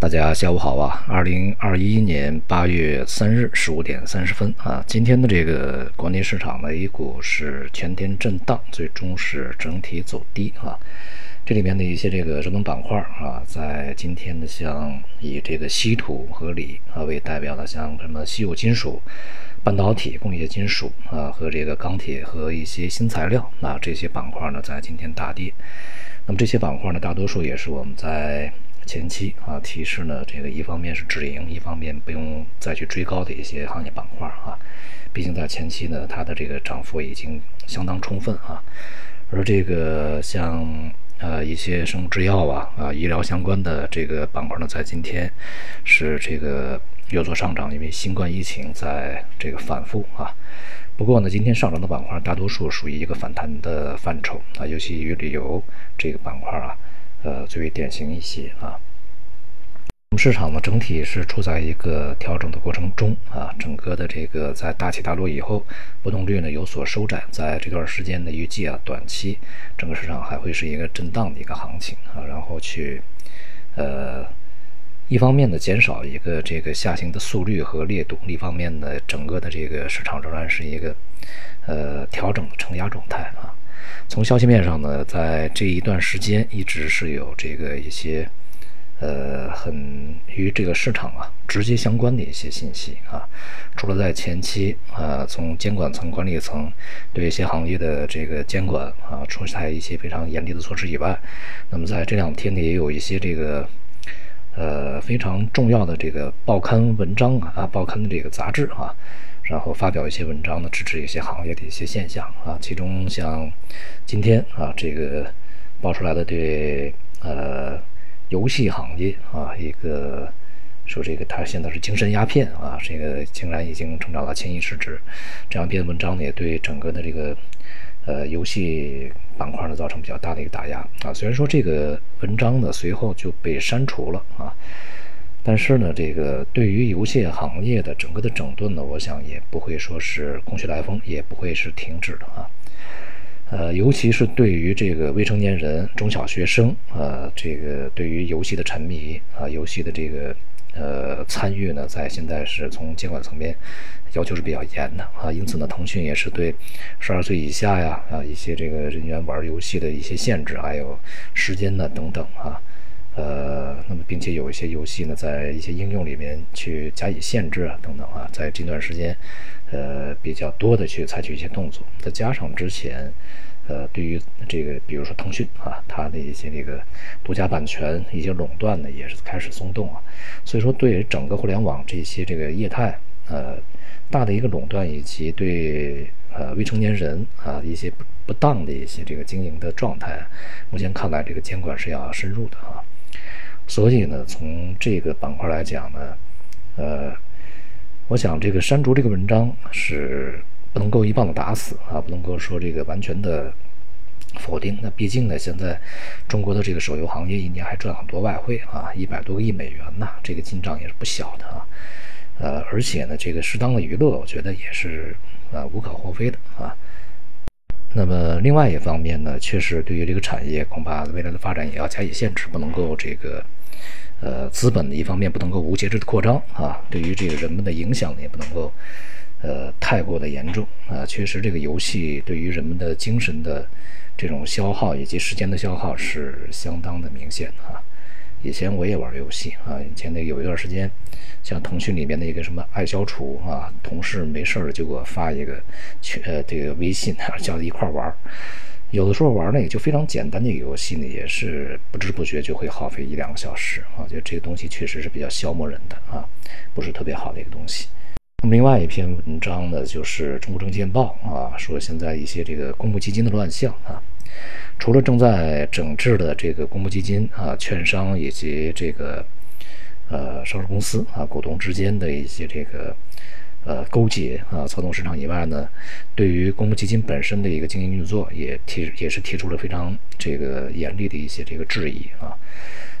大家下午好啊！二零二一年八月三日十五点三十分啊，今天的这个国内市场呢，A 股是全天震荡，最终是整体走低啊。这里面的一些这个热门板块啊，在今天的像以这个稀土和锂啊为代表的，像什么稀有金属、半导体、工业金属啊和这个钢铁和一些新材料啊这些板块呢，在今天大跌。那么这些板块呢，大多数也是我们在。前期啊，提示呢，这个一方面是止盈，一方面不用再去追高的一些行业板块啊。毕竟在前期呢，它的这个涨幅已经相当充分啊。而这个像呃一些生物制药啊啊医疗相关的这个板块呢，在今天是这个有所上涨，因为新冠疫情在这个反复啊。不过呢，今天上涨的板块大多数属于一个反弹的范畴啊，尤其与旅游这个板块啊。呃，最为典型一些啊。我们市场呢，整体是处在一个调整的过程中啊。整个的这个在大起大落以后，波动率呢有所收窄。在这段时间呢，预计啊，短期整个市场还会是一个震荡的一个行情啊。然后去呃，一方面呢减少一个这个下行的速率和烈度，另一方面呢，整个的这个市场仍然是一个呃调整的承压状态啊。从消息面上呢，在这一段时间一直是有这个一些，呃，很与这个市场啊直接相关的一些信息啊。除了在前期啊，从监管层、管理层对一些行业的这个监管啊出台一些非常严厉的措施以外，那么在这两天呢，也有一些这个呃非常重要的这个报刊文章啊，报刊的这个杂志啊。然后发表一些文章呢，支持一些行业的一些现象啊，其中像今天啊这个爆出来的对呃游戏行业啊一个说这个它现在是精神鸦片啊，这个竟然已经成长到千亿市值，这样一篇文章呢也对整个的这个呃游戏板块呢造成比较大的一个打压啊，虽然说这个文章呢随后就被删除了啊。但是呢，这个对于游戏行业的整个的整顿呢，我想也不会说是空穴来风，也不会是停止的啊。呃，尤其是对于这个未成年人、中小学生啊，这个对于游戏的沉迷啊，游戏的这个呃参与呢，在现在是从监管层面要求是比较严的啊。因此呢，腾讯也是对十二岁以下呀啊一些这个人员玩游戏的一些限制，还有时间呢等等啊。呃，那么并且有一些游戏呢，在一些应用里面去加以限制啊，等等啊，在这段时间，呃，比较多的去采取一些动作。再加上之前，呃，对于这个，比如说腾讯啊，它的一些这个独家版权、一些垄断呢，也是开始松动啊。所以说，对整个互联网这些这个业态，呃，大的一个垄断，以及对呃未成年人啊一些不不当的一些这个经营的状态，目前看来，这个监管是要深入的啊。所以呢，从这个板块来讲呢，呃，我想这个删除这个文章是不能够一棒子打死啊，不能够说这个完全的否定。那毕竟呢，现在中国的这个手游行业一年还赚很多外汇啊，一百多个亿美元呐，这个进账也是不小的啊。呃，而且呢，这个适当的娱乐，我觉得也是呃无可厚非的啊。那么另外一方面呢，确实对于这个产业，恐怕未来的发展也要加以限制，不能够这个，呃，资本的一方面不能够无节制的扩张啊，对于这个人们的影响，也不能够，呃，太过的严重啊。确实，这个游戏对于人们的精神的这种消耗以及时间的消耗是相当的明显啊。以前我也玩游戏啊，以前那有一段时间，像腾讯里面的一个什么爱消除啊，同事没事就给我发一个群呃这个微信，叫一块玩。有的时候玩呢也就非常简单的一个游戏呢，也是不知不觉就会耗费一两个小时啊，就这个东西确实是比较消磨人的啊，不是特别好的一个东西。那么另外一篇文章呢，就是中国证券报啊，说现在一些这个公募基金的乱象啊。除了正在整治的这个公募基金啊、券商以及这个呃上市公司啊股东之间的一些这个呃勾结啊操纵市场以外呢，对于公募基金本身的一个经营运作也提也是提出了非常这个严厉的一些这个质疑啊，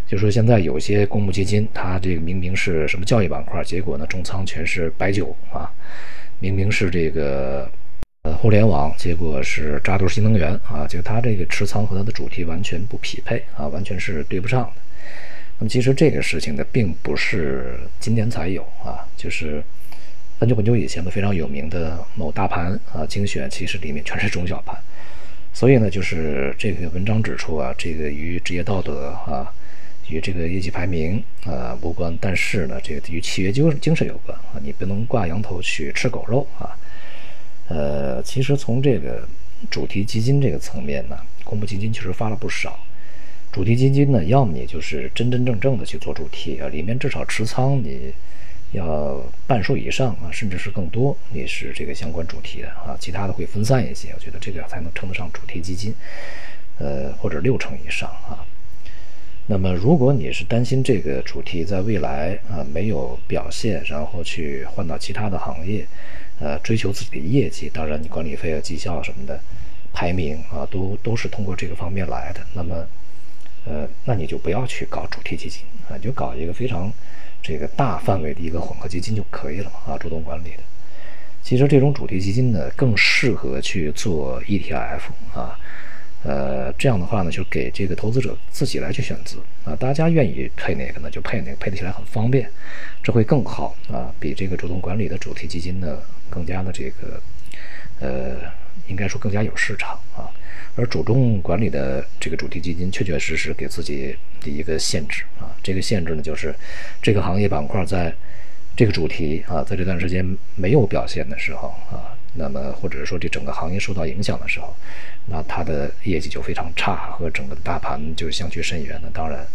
就说现在有些公募基金它这个明明是什么教育板块，结果呢重仓全是白酒啊，明明是这个。呃，互联网结果是扎堆新能源啊，就它这个持仓和它的主题完全不匹配啊，完全是对不上的。那么其实这个事情呢，并不是今年才有啊，就是很久很久以前的非常有名的某大盘啊精选，其实里面全是中小盘。所以呢，就是这个文章指出啊，这个与职业道德啊，与这个业绩排名啊无关，但是呢，这个与契约精精神有关啊，你不能挂羊头去吃狗肉啊。呃，其实从这个主题基金这个层面呢，公募基金确实发了不少。主题基金呢，要么你就是真真正正的去做主题啊，里面至少持仓你要半数以上啊，甚至是更多，你是这个相关主题的啊，其他的会分散一些，我觉得这个才能称得上主题基金，呃，或者六成以上啊。那么如果你是担心这个主题在未来啊没有表现，然后去换到其他的行业，呃，追求自己的业绩，当然你管理费啊、绩效什么的排名啊，都都是通过这个方面来的，那么。呃，那你就不要去搞主题基金啊，就搞一个非常这个大范围的一个混合基金就可以了嘛啊，主动管理的。其实这种主题基金呢，更适合去做 ETF 啊，呃，这样的话呢，就给这个投资者自己来去选择啊，大家愿意配哪个呢，就配哪个，配得起来很方便，这会更好啊，比这个主动管理的主题基金呢更加的这个呃，应该说更加有市场啊。而主动管理的这个主题基金，确确实实给自己的一个限制啊，这个限制呢，就是这个行业板块在这个主题啊，在这段时间没有表现的时候啊，那么或者说这整个行业受到影响的时候，那它的业绩就非常差，和整个大盘就相去甚远，那当然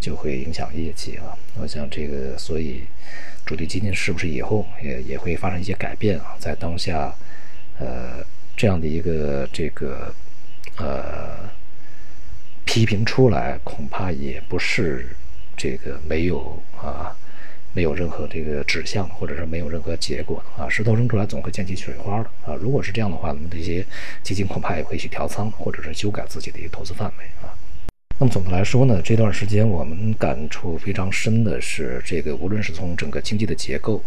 就会影响业绩啊。我想这个，所以主题基金是不是以后也也会发生一些改变啊？在当下，呃，这样的一个这个。呃，批评出来恐怕也不是这个没有啊，没有任何这个指向，或者是没有任何结果啊。石头扔出来总会溅起水花的啊。如果是这样的话，那么这些基金恐怕也会去调仓，或者是修改自己的一个投资范围啊。那么总的来说呢，这段时间我们感触非常深的是，这个无论是从整个经济的结构，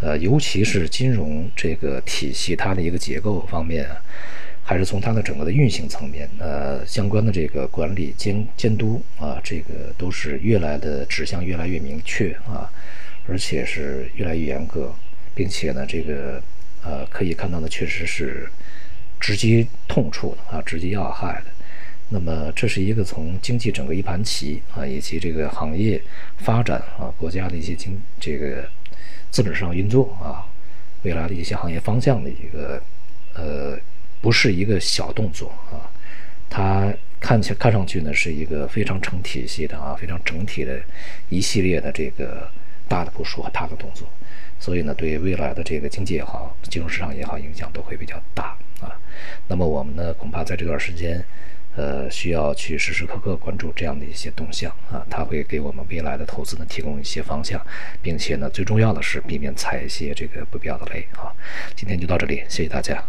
呃，尤其是金融这个体系它的一个结构方面。还是从它的整个的运行层面，呃，相关的这个管理监监督啊，这个都是越来的指向越来越明确啊，而且是越来越严格，并且呢，这个呃可以看到呢，确实是直击痛处的啊，直击要害的。那么这是一个从经济整个一盘棋啊，以及这个行业发展啊，国家的一些经这个资本市场运作啊，未来的一些行业方向的一个呃。不是一个小动作啊，它看起看上去呢是一个非常成体系的啊，非常整体的一系列的这个大的部署和大的动作，所以呢，对未来的这个经济也好，金融市场也好，影响都会比较大啊。那么我们呢，恐怕在这段时间，呃，需要去时时刻刻关注这样的一些动向啊，它会给我们未来的投资呢提供一些方向，并且呢，最重要的是避免踩一些这个不必要的雷啊。今天就到这里，谢谢大家。